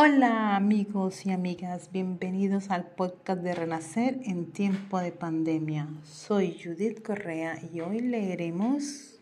Hola amigos y amigas, bienvenidos al podcast de Renacer en tiempo de pandemia. Soy Judith Correa y hoy leeremos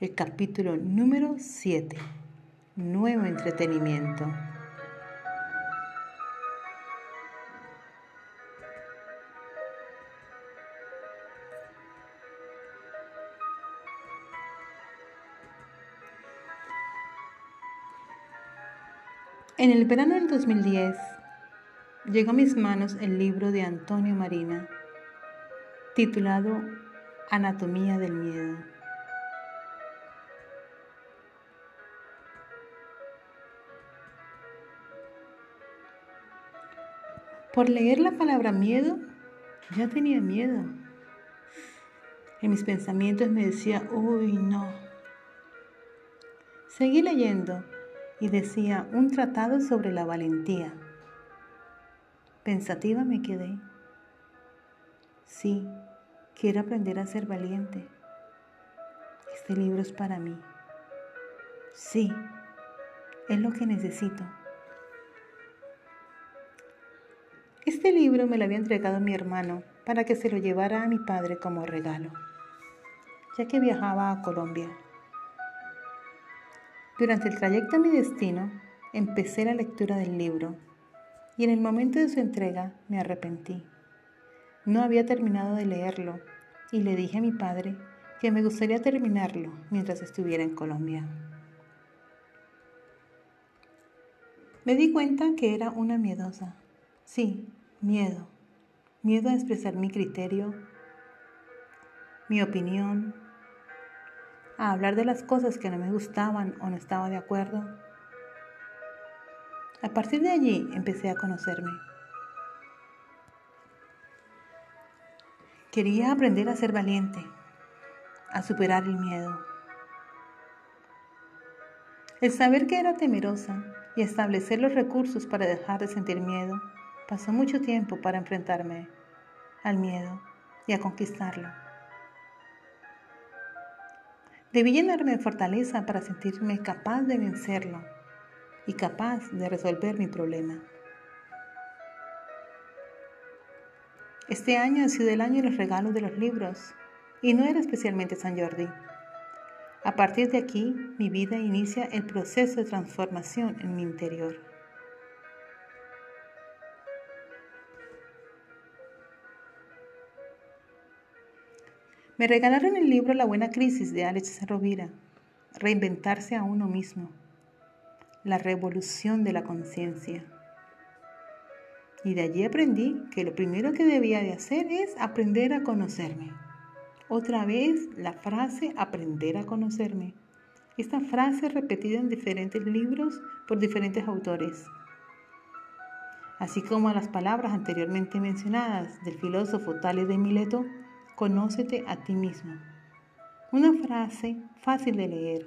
el capítulo número 7, Nuevo Entretenimiento. En el verano del 2010 llegó a mis manos el libro de Antonio Marina, titulado Anatomía del Miedo. Por leer la palabra miedo, ya tenía miedo. En mis pensamientos me decía, uy, no. Seguí leyendo y decía un tratado sobre la valentía. Pensativa me quedé. Sí, quiero aprender a ser valiente. Este libro es para mí. Sí, es lo que necesito. Este libro me lo había entregado mi hermano para que se lo llevara a mi padre como regalo, ya que viajaba a Colombia. Durante el trayecto a mi destino, empecé la lectura del libro y en el momento de su entrega me arrepentí. No había terminado de leerlo y le dije a mi padre que me gustaría terminarlo mientras estuviera en Colombia. Me di cuenta que era una miedosa. Sí, miedo. Miedo a expresar mi criterio, mi opinión, a hablar de las cosas que no me gustaban o no estaba de acuerdo. A partir de allí empecé a conocerme. Quería aprender a ser valiente, a superar el miedo. El saber que era temerosa y establecer los recursos para dejar de sentir miedo, pasó mucho tiempo para enfrentarme al miedo y a conquistarlo. Debí llenarme de fortaleza para sentirme capaz de vencerlo y capaz de resolver mi problema. Este año ha sido el año de los regalos de los libros y no era especialmente San Jordi. A partir de aquí, mi vida inicia el proceso de transformación en mi interior. Me regalaron el libro La Buena Crisis de Alex Rovira, Reinventarse a uno mismo, la revolución de la conciencia. Y de allí aprendí que lo primero que debía de hacer es aprender a conocerme. Otra vez la frase aprender a conocerme. Esta frase repetida en diferentes libros por diferentes autores. Así como las palabras anteriormente mencionadas del filósofo Tales de Mileto, Conócete a ti mismo. Una frase fácil de leer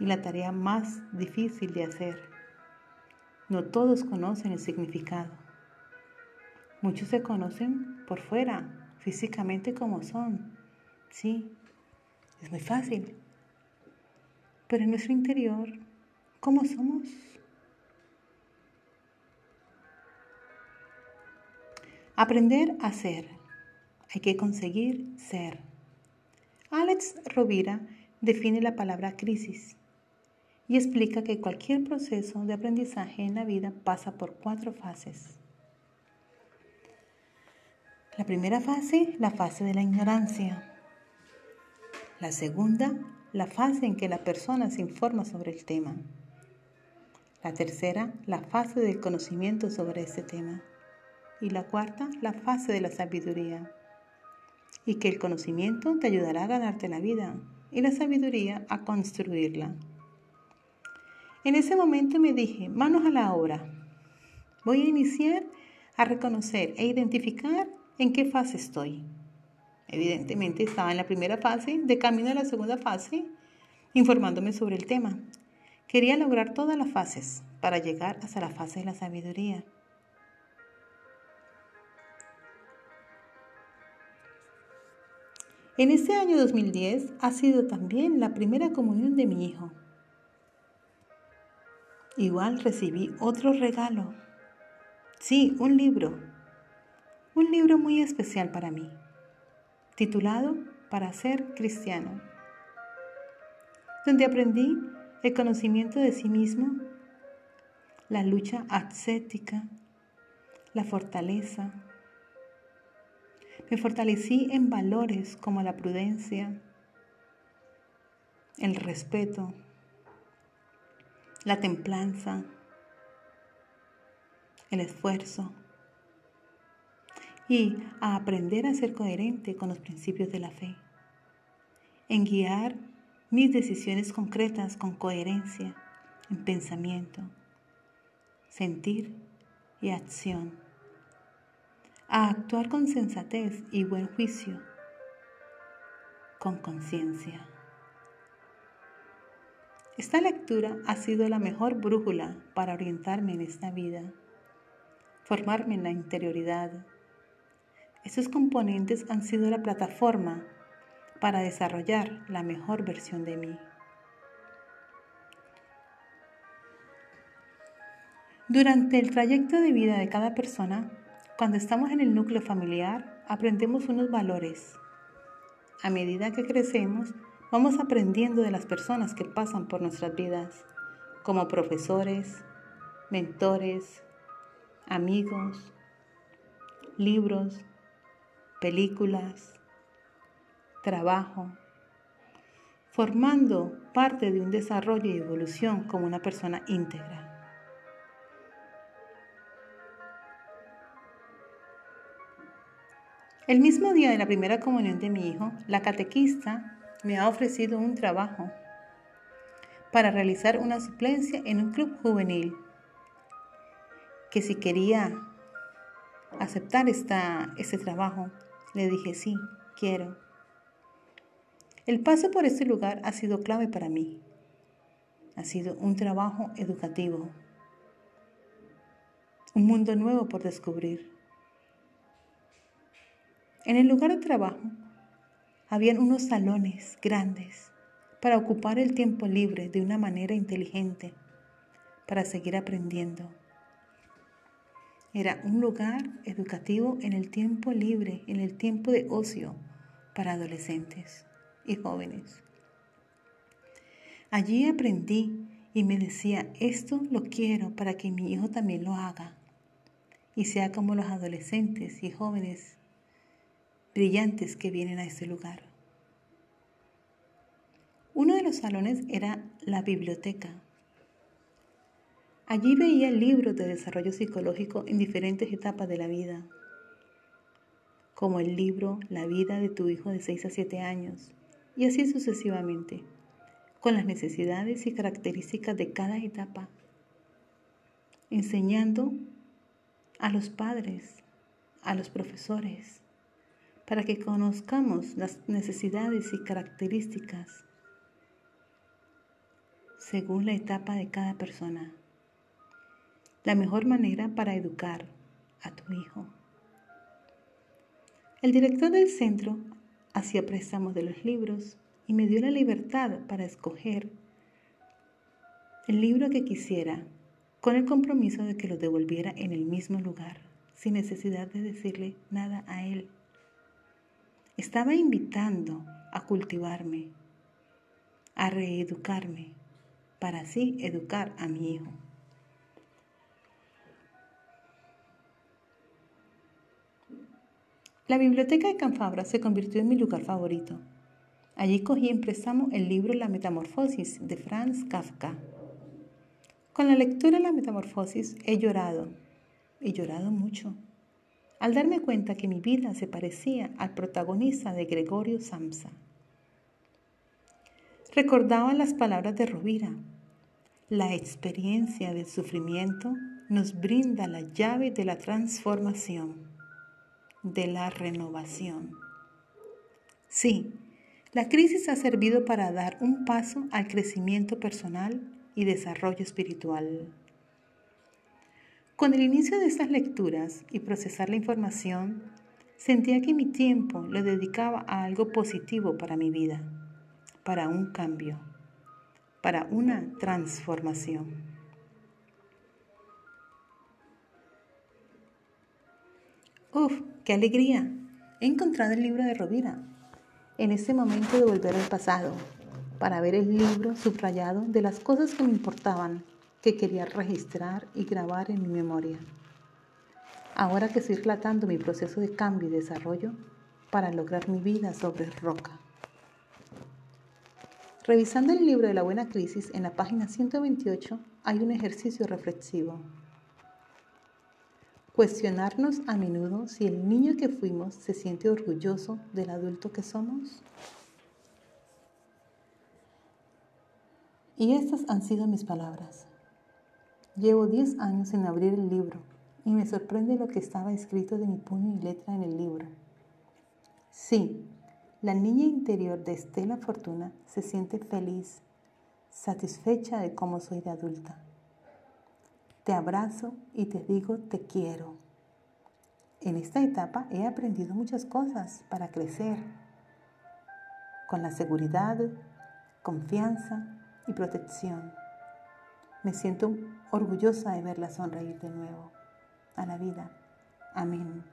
y la tarea más difícil de hacer. No todos conocen el significado. Muchos se conocen por fuera, físicamente como son. Sí, es muy fácil. Pero en nuestro interior, ¿cómo somos? Aprender a ser hay que conseguir ser. Alex Rovira define la palabra crisis y explica que cualquier proceso de aprendizaje en la vida pasa por cuatro fases. La primera fase, la fase de la ignorancia. La segunda, la fase en que la persona se informa sobre el tema. La tercera, la fase del conocimiento sobre ese tema. Y la cuarta, la fase de la sabiduría y que el conocimiento te ayudará a ganarte la vida y la sabiduría a construirla. En ese momento me dije, manos a la obra. Voy a iniciar a reconocer e identificar en qué fase estoy. Evidentemente estaba en la primera fase, de camino a la segunda fase, informándome sobre el tema. Quería lograr todas las fases para llegar hasta la fase de la sabiduría. En ese año 2010 ha sido también la primera comunión de mi hijo. igual recibí otro regalo. Sí, un libro. Un libro muy especial para mí, titulado Para ser cristiano, donde aprendí el conocimiento de sí mismo, la lucha ascética, la fortaleza. Me fortalecí en valores como la prudencia, el respeto, la templanza, el esfuerzo y a aprender a ser coherente con los principios de la fe, en guiar mis decisiones concretas con coherencia en pensamiento, sentir y acción, a actuar con sensatez y buen juicio, con conciencia. Esta lectura ha sido la mejor brújula para orientarme en esta vida, formarme en la interioridad. Estos componentes han sido la plataforma para desarrollar la mejor versión de mí. Durante el trayecto de vida de cada persona, cuando estamos en el núcleo familiar, aprendemos unos valores. A medida que crecemos, Vamos aprendiendo de las personas que pasan por nuestras vidas, como profesores, mentores, amigos, libros, películas, trabajo, formando parte de un desarrollo y evolución como una persona íntegra. El mismo día de la primera comunión de mi hijo, la catequista me ha ofrecido un trabajo para realizar una suplencia en un club juvenil, que si quería aceptar esta, este trabajo, le dije sí, quiero. El paso por este lugar ha sido clave para mí. Ha sido un trabajo educativo, un mundo nuevo por descubrir. En el lugar de trabajo habían unos salones grandes para ocupar el tiempo libre de una manera inteligente, para seguir aprendiendo. Era un lugar educativo en el tiempo libre, en el tiempo de ocio para adolescentes y jóvenes. Allí aprendí y me decía, esto lo quiero para que mi hijo también lo haga y sea como los adolescentes y jóvenes brillantes que vienen a ese lugar. Uno de los salones era la biblioteca. Allí veía libros de desarrollo psicológico en diferentes etapas de la vida, como el libro La vida de tu hijo de 6 a 7 años, y así sucesivamente, con las necesidades y características de cada etapa, enseñando a los padres, a los profesores, para que conozcamos las necesidades y características según la etapa de cada persona. La mejor manera para educar a tu hijo. El director del centro hacía préstamos de los libros y me dio la libertad para escoger el libro que quisiera con el compromiso de que lo devolviera en el mismo lugar, sin necesidad de decirle nada a él. Estaba invitando a cultivarme, a reeducarme, para así educar a mi hijo. La biblioteca de Canfabra se convirtió en mi lugar favorito. Allí cogí en préstamo el libro La Metamorfosis de Franz Kafka. Con la lectura de La Metamorfosis he llorado, he llorado mucho al darme cuenta que mi vida se parecía al protagonista de Gregorio Samsa. Recordaba las palabras de Rovira. La experiencia del sufrimiento nos brinda la llave de la transformación, de la renovación. Sí, la crisis ha servido para dar un paso al crecimiento personal y desarrollo espiritual. Con el inicio de estas lecturas y procesar la información, sentía que mi tiempo lo dedicaba a algo positivo para mi vida, para un cambio, para una transformación. ¡Uf! ¡Qué alegría! He encontrado el libro de Rovira. En este momento de volver al pasado, para ver el libro subrayado de las cosas que me importaban que quería registrar y grabar en mi memoria. Ahora que estoy relatando mi proceso de cambio y desarrollo para lograr mi vida sobre roca. Revisando el libro de la buena crisis, en la página 128 hay un ejercicio reflexivo. Cuestionarnos a menudo si el niño que fuimos se siente orgulloso del adulto que somos. Y estas han sido mis palabras. Llevo 10 años en abrir el libro y me sorprende lo que estaba escrito de mi puño y letra en el libro. Sí, la niña interior de Estela Fortuna se siente feliz, satisfecha de cómo soy de adulta. Te abrazo y te digo te quiero. En esta etapa he aprendido muchas cosas para crecer, con la seguridad, confianza y protección. Me siento orgullosa de verla sonreír de nuevo a la vida. Amén.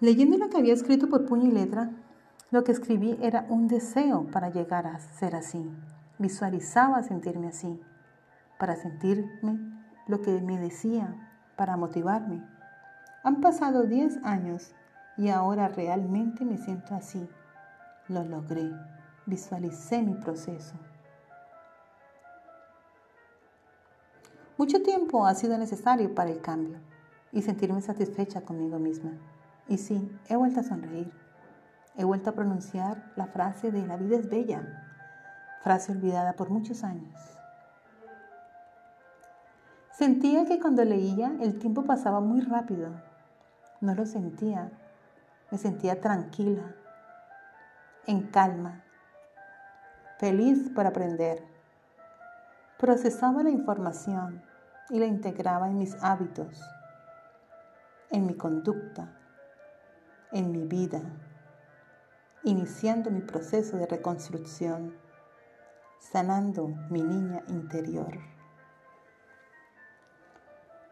Leyendo lo que había escrito por puño y letra, lo que escribí era un deseo para llegar a ser así. Visualizaba sentirme así, para sentirme lo que me decía, para motivarme. Han pasado 10 años y ahora realmente me siento así. Lo logré. Visualicé mi proceso. Mucho tiempo ha sido necesario para el cambio y sentirme satisfecha conmigo misma. Y sí, he vuelto a sonreír. He vuelto a pronunciar la frase de la vida es bella, frase olvidada por muchos años. Sentía que cuando leía el tiempo pasaba muy rápido. No lo sentía. Me sentía tranquila, en calma, feliz por aprender procesaba la información y la integraba en mis hábitos, en mi conducta, en mi vida, iniciando mi proceso de reconstrucción, sanando mi niña interior.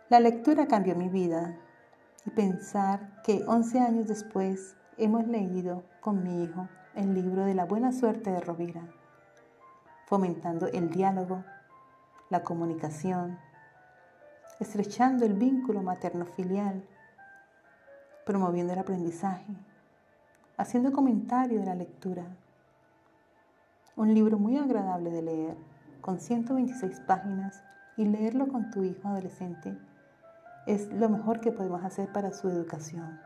La lectura cambió mi vida y pensar que 11 años después hemos leído con mi hijo el libro de la buena suerte de Rovira, fomentando el diálogo la comunicación, estrechando el vínculo materno-filial, promoviendo el aprendizaje, haciendo comentario de la lectura. Un libro muy agradable de leer, con 126 páginas, y leerlo con tu hijo adolescente es lo mejor que podemos hacer para su educación.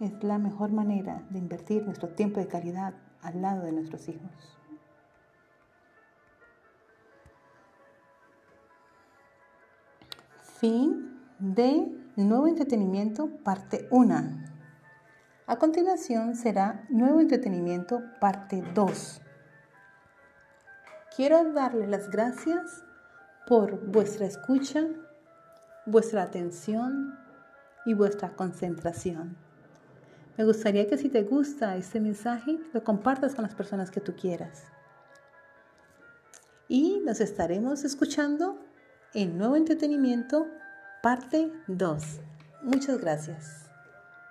Es la mejor manera de invertir nuestro tiempo de calidad al lado de nuestros hijos. Fin de Nuevo Entretenimiento, parte 1. A continuación será Nuevo Entretenimiento, parte 2. Quiero darles las gracias por vuestra escucha, vuestra atención y vuestra concentración. Me gustaría que si te gusta este mensaje, lo compartas con las personas que tú quieras. Y nos estaremos escuchando en Nuevo Entretenimiento, parte 2. Muchas gracias.